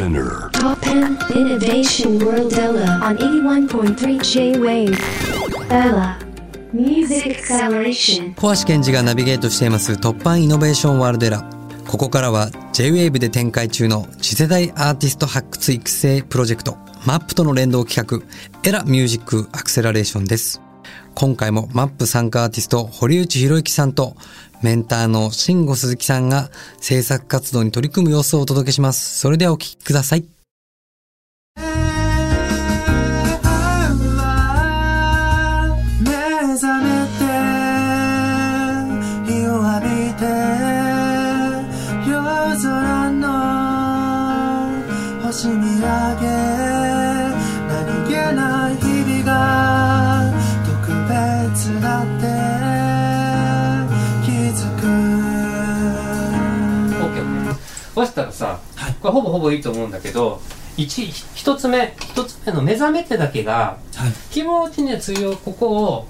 Spinner. Top 10 Innovation World Ella on 81.3 J-Wave. Ella Music Acceleration. 小橋健二がナビゲートしています突破イノベーションワールドエラー。ここからは J-Wave で展開中の次世代アーティスト発掘育成プロジェクト MAP との連動企画エラミュージックアクセラレーションです。今回も MAP 参加アーティスト堀内博之さんとメンターの慎吾鈴木さんが制作活動に取り組む様子をお届けします。それではお聞きください。そしたらさ、これほぼほぼいいと思うんだけど一一つ目一つ目の目覚めてだけがはい。気持ちね強いここを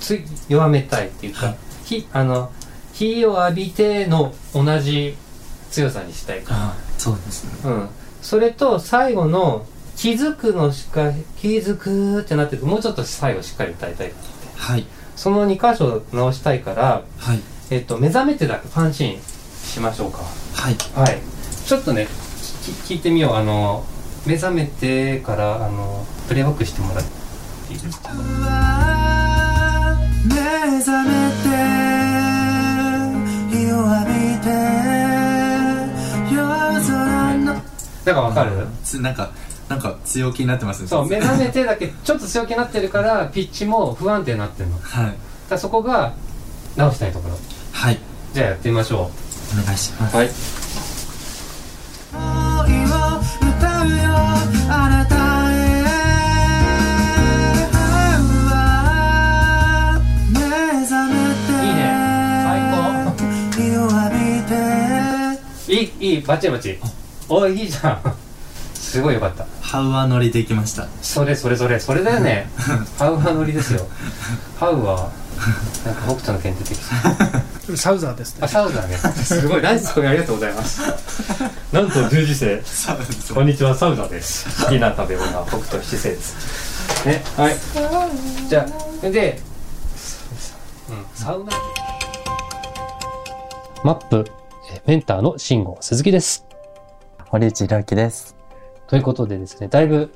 つ弱めたいっていうか、はい。ひあの火を浴びての同じ強さにしたいかあそうですね。うん、それと最後の気づくのしか気づくってなってるもうちょっと最後しっかり歌いたいはい。その2箇所直したいから、はい。えっと、目覚めてだけファンシーンしましょうか。はい。はい。ちょっとねき聞いてみよう。あの目覚めてからあのプレイバックしてもらっていいですか？目覚めて日を浴びて夜空のなんかわかる？つなんかなんか強気になってますね。そう目覚めてだけちょっと強気になってるからピッチも不安定になってるの。だかはいらそこが直したいところ。はい。じゃあやってみましょお願いします。うはいいいいいいいバッチリバッチ。リおいいいじゃん。すごいよかった。ハウアノリでいきました。それそれそれ。それだよね。ハウはノリですよ。ハウはなんか北斗の剣出てきたサウザーですね。あサウザーね。すごい。ナイスツッコミありがとうございます。なんと十字星こんにちはサウザーです。好きな食べ物は北斗七星です。ねはい。じゃあで、うん、サウナ。マップ。えメンターの慎吾鈴木です。堀内弘樹です。ということでですねだいぶ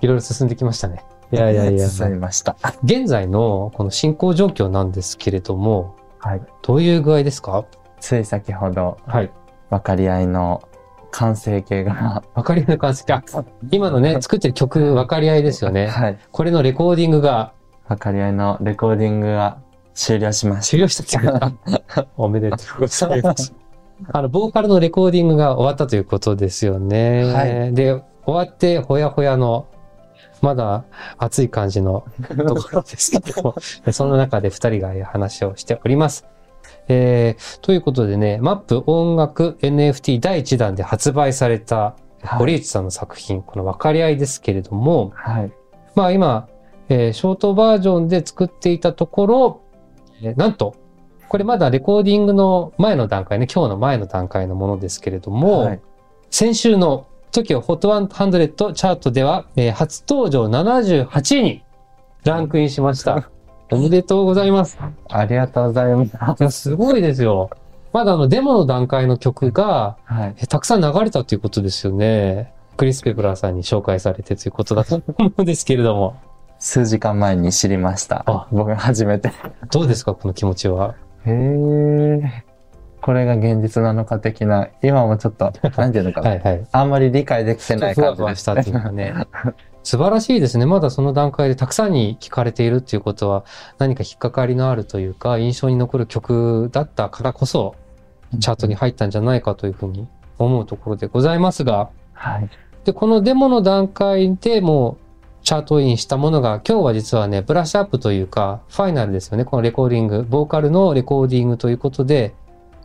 いろいろ進んできましたね。いやいやいや。進みました。現在のこの進行状況なんですけれどもはい。どういう具合ですか？つい先ほど、はい。分かり合いの完成形が、分かり合いの完成あ今のね作ってる曲分かり合いですよね。はい。これのレコーディングが？分かり合いのレコーディングが終了しまし終了したっていうか。おめでとうございます。あの、ボーカルのレコーディングが終わったということですよね。はで、終わって、ほやほやの、まだ熱い感じの ところですけども、その中で二人が話をしております。えー、ということでね、マップ音楽 NFT 第1弾で発売されたはい堀内さんの作品、この分かり合いですけれども、た。はい。まあ今、えーショートバージョンで作っていたところ、えーなんと、これまだレコーディングの前の段階ね、今日の前の段階のものですけれども、はい。先週の TOKIOHOT100 チャートでは、えー初登場78位にランクインしました。おめでとうございます。ありがとうございます。すごいですよ。まだあのデモの段階の曲が、はい。えーたくさん流れたということですよね。クリス・ペプラーさんに紹介されてということだと思うんですけれども。数時間前に知りましたあ。僕初めて。どうですかこの気持ちは？へえ。これが現実なのか的な、今もちょっと、なんていうのかな。はいはい。あんまり理解できてない感じですふわしたっていうかね。素晴らしいですね。まだその段階でたくさんに聞かれているっていうことは何か引っかかりのあるというか印象に残る曲だったからこそチャートに入ったんじゃないかというふうに思うところでございますが、はい。で、このデモの段階でもうチャートインしたものが今日は実はね、ブラッシュアップというかファイナルですよね。このレコーディング、ボーカルのレコーディングということで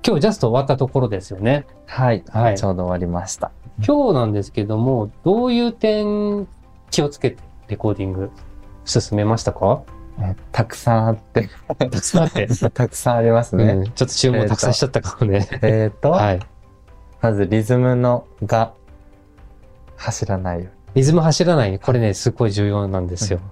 今日ジャスト終わったところですよね。はい。はいちょうど終わりました。今日なんですけども、どういう点気をつけてレコーディング進めましたか？えたくさんあって、たくさんあって。たくさんありますうね。ん、ちょっと注文たくさんしちゃったかもね。えっと、はい。まずリズムのが、走らないよリズム走らない。これね、すごい重要なんですよ。うに。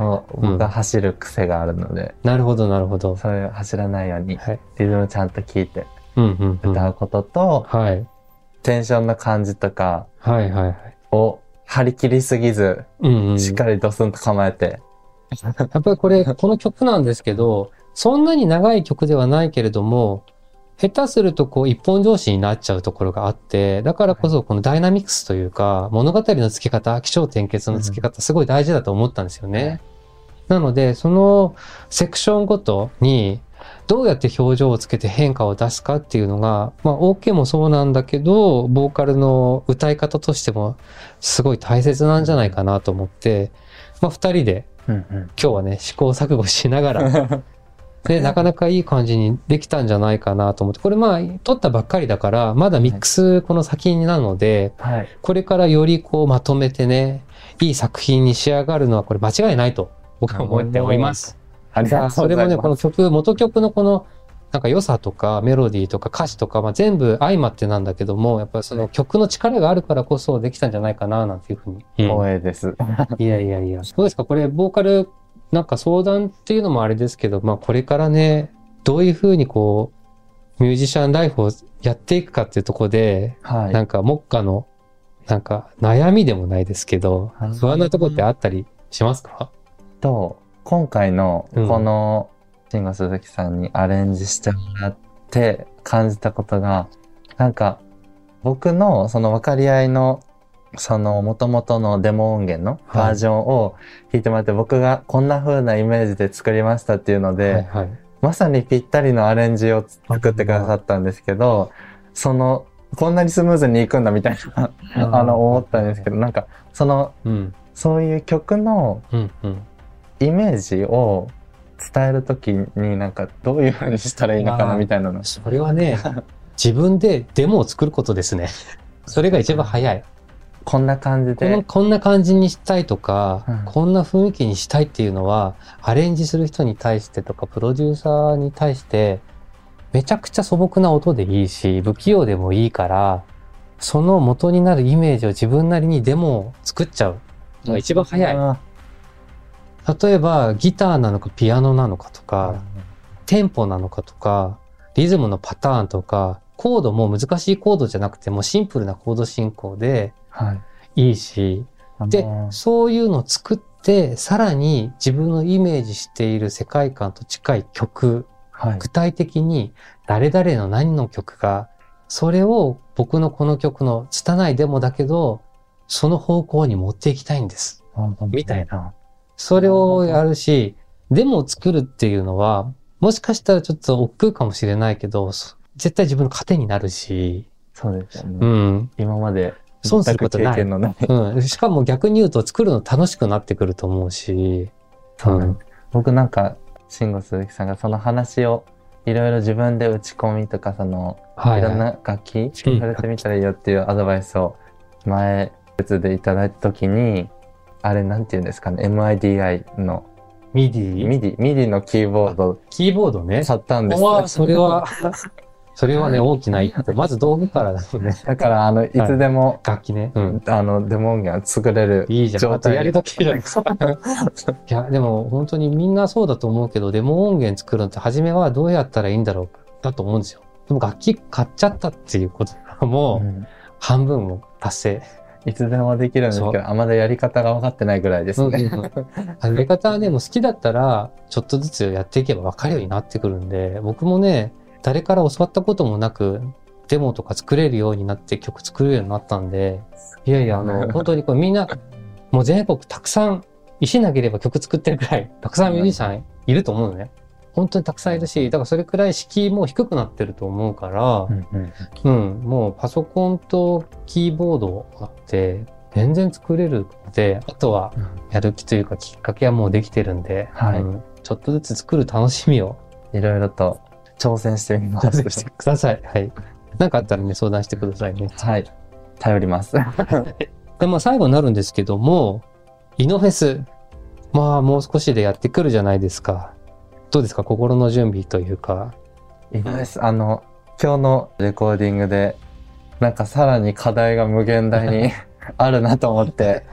もう僕は走る癖があるので、なるほど、なるほど。それを走らないように、はい。リズムちゃんと聞いてうん、うん、うん。歌うことと、はい。テンションの感じとか。を張り切りすぎず、うん、うん。しっかりドスンと構えて、やっぱりこれ、この曲なんですけど、そんなに長い曲ではないけれども、下手するとこう一本上司になっちゃうところがあって、だからこそこのダイナミクスというか、物語の付け方、気象転結の付け方、すごい大事だと思ったんですよね。なので、そのセクションごとに、どうやって表情をつけて変化を出すかっていうのが、まあ、OK もそうなんだけど、ボーカルの歌い方としても、すごい大切なんじゃないかなと思って、まあ、二人で今日はね、試行錯誤しながら、で、なかなかいい感じにできたんじゃないかなと思って、これまあ、撮ったばっかりだから、まだミックスこの先になるので、はい。これからよりこうまとめてね、いい作品に仕上がるのはこれ間違いないと僕は思っております。ありがとございます。そうれもね、この曲、元曲のこの、なんか良さとかメロディーとか歌詞とか、まあ、全部相まってなんだけども、やっぱりその曲の力があるからこそできたんじゃないかな、なんていうふうに。光栄です。いやいやいや。どうですか？これ、ボーカル、なんか相談っていうのもあれですけど、まあこれからね、どういうふうにこう、ミュージシャンライフをやっていくかっていうところで、はい。なんか目下の、なんか悩みでもないですけどうん、不安なところってあったりしますか？と、今回のうんこの、慎吾鈴木さんにアレンジしてもらって感じたことが、なんか、僕のその分かり合いの、その元々のデモ音源のバージョンを弾いてもらって、僕がこんな風なイメージで作りましたっていうので、はいはい。まさにぴったりのアレンジを作ってくださったんですけど、その、こんなにスムーズにいくんだみたいな、あの、思ったんですけど、なんか、その、うん、そういう曲のうん、うん。イメージを伝えるときになんかどういう風にしたらいいのかなみたいなの。それはね、自分でデモを作ることですね。それが一番早い。こんな感じこので。こんな感じにしたいとか、うんこんな雰囲気にしたいっていうのは、アレンジする人に対してとか、プロデューサーに対して、めちゃくちゃ素朴な音でいいし、不器用でもいいから、その元になるイメージを自分なりにデモを作っちゃうのが一番早い。あ例えば、ギターなのかピアノなのかとーか、テンポなのかとか、リズムのパターンとか、コードも難しいコードじゃなくてもシンプルなコード進行ではい。いいし、であの、ーそういうのを作って、さらに自分のイメージしている世界観と近い曲、はい。具体的に誰々の何の曲が、それを僕のこの曲の拙いデモだけど、その方向に持っていきたいんです。みたいな。それをやるし、デモを作るっていうのは、もしかしたらちょっと億劫かもしれないけど、そ絶対自分の糧になるし、そうですよね。うん。今まで損することない。うん。しかも逆に言うと作るの楽しくなってくると思うし、そうなん僕なんか、慎吾鈴木さんがその話をいろいろ自分で打ち込みとか、その、はいい、ろんはな楽器触れてみたらいいよっていうアドバイスを前別でいただいたときに、あれなんて言うんですかね、MIDI の、い。ミディ？ミディ、ミディのキーボードキーボードね。買ったんです。わあそれは、それはね、大きな一歩。まず道具からだよね。だから、あの、いつでも、楽器ね。うん。あの、デモ音源作れる。いいじゃん。状態またやりときじゃない いや、でも本当にみんなそうだと思うけど、デモ音源作るのって初めはどうやったらいいんだろうだと思うんですよ。でも楽器買っちゃったっていうことがもううん半分も達成。いつでもできるんですけど、あまだやり方が分かってないぐらいですね。うんうんう んやり方はね、もう好きだったら、ちょっとずつやっていけば分かるようになってくるんで、僕もね、誰から教わったこともなく、デモとか作れるようになって曲作れるようになったんで、いやいや、あの、本当にこれみんな、もう全国たくさん、石投げれば曲作ってるくらい、たくさんミュージシャンいると思うのね。本当にたくさんいるし、だからそれくらい敷居も低くなってると思うから、うんうんうん、もうパソコンとキーボードあって、全然作れるので、あとはやる気というかきっかけはもうできてるんで、はいうんちょっとずつ作る楽しみをいろいろと挑戦してみます。出してください。はい。なんかあったらね、相談してくださいね。はい。頼ります。で、まあ最後になるんですけども、イノフェス。まあもう少しでやってくるじゃないですか。どうですか？心の準備というか。いいです。あの、今日のレコーディングで、なんかさらに課題が無限大に あるなと思って、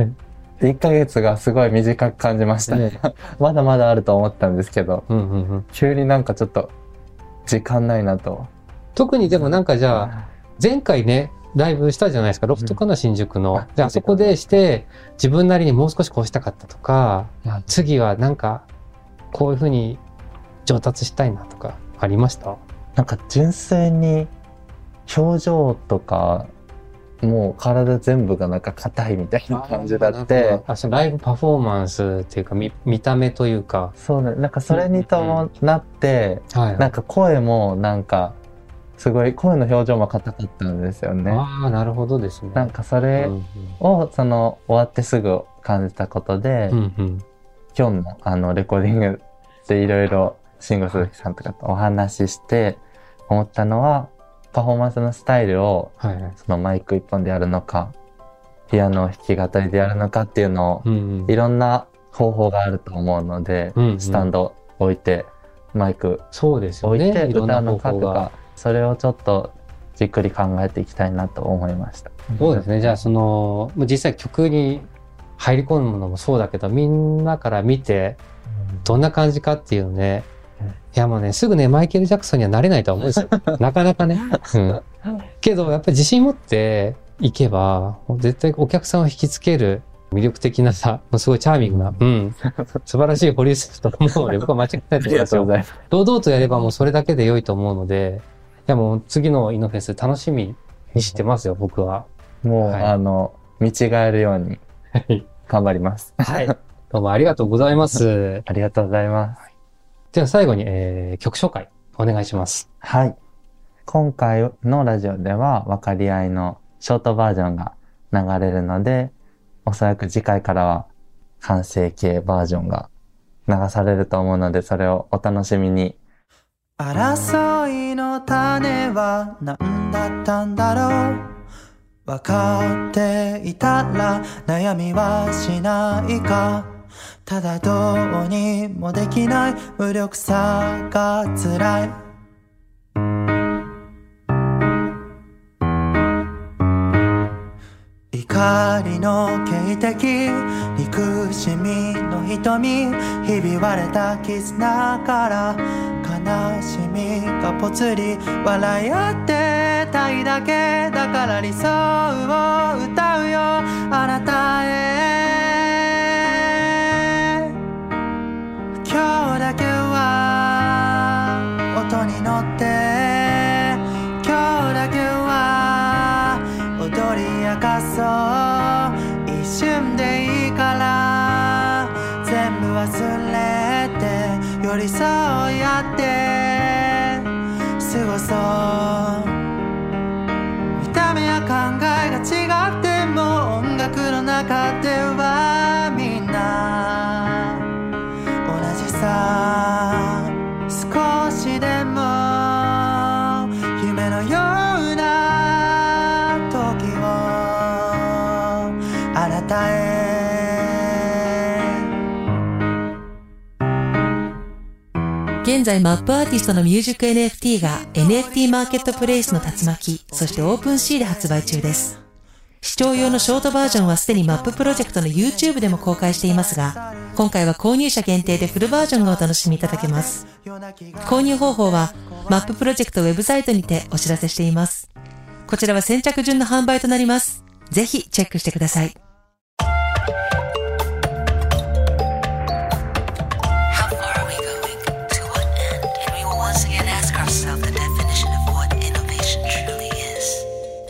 1ヶ月がすごい短く感じました。ね まだまだあると思ったんですけど、うんうんうん。急になんかちょっと時間ないなと。特にでもなんかじゃあ、前回ね、ライブしたじゃないですか、ロフトかな、新宿の。で、あそこでして、自分なりにもう少しこうしたかったとか、次はなんか、こういうふうに上達したいなとか、ありました？なんか純粋に表情とか、もう体全部がなんか硬いみたいな感じだって、あ、ライブパフォーマンスっていうか、見見た目というか、そうね、なんかそれに伴って、はい。なんか声もなんか、すごい声の表情も硬かったんですよね。ああ、なるほどですね。なんかそれうんを、その、終わってすぐ感じたことで、うん、うんうん今日のあの、レコーディングでいろいろ、慎吾鈴木さんとかとお話しして、思ったのは、パフォーマンスのスタイルを、はいはい。そのマイク一本でやるのか、ピアノを弾き語りでやるのかっていうのを、うんうんいろんな方法があると思うので、うんうんスタンド置いて、マイク置いて歌うのかとか。、それをちょっとじっくり考えていきたいなと思いました。そうですね。じゃあ、その、実際曲に入り込むのもそうだけど、みんなから見て、どんな感じかっていうのね。うんいやもうね、すぐね、マイケル・ジャクソンにはなれないとは思うんですよ。なかなかね。うん。けど、やっぱり自信持っていけば、絶対お客さんを引きつける魅力的なさ、もうすごいチャーミングな、うん。素晴らしい保留スだと思うので、僕は間違いないと思いますよ。ざいます。堂々とやればもうそれだけで良いと思うので、いやもう次のイノフェス楽しみにしてますよ、僕は。もう、はいあの、見違えるようにはい。頑張ります。はい。どうもありがとうございます。ありがとうございます。では最後に、えー曲紹介お願いします。はい。今回のラジオでは分かり合いのショートバージョンが流れるので、おそらく次回からは完成形バージョンが流されると思うので、それをお楽しみに。争いの種は何だったんだろう？分かっていたら悩みはしないか？ただどうにもできない。無力さが辛い。怒りの警笛憎しみの瞳。ひび割れた絆から悲しみがぽつり。笑い合ってたいだけ。だから理想を歌うよ。あなたへ。り明かそう一瞬でいいから。全部忘れて寄り添い合って。過ごそう。見た目や考えが違っても音楽の中ではみんな。同じさ。少しでも夢のような現在マップアーティストのミュージック NFT が NFT マーケットプレイスの竜巻、そしてオープンシーで発売中です。視聴用のショートバージョンはすでにマッププロジェクトの YouTube でも公開していますが、今回は購入者限定でフルバージョンがお楽しみいただけます。購入方法はマッププロジェクトウェブサイトにてお知らせしています。こちらは先着順の販売となります。ぜひチェックしてください。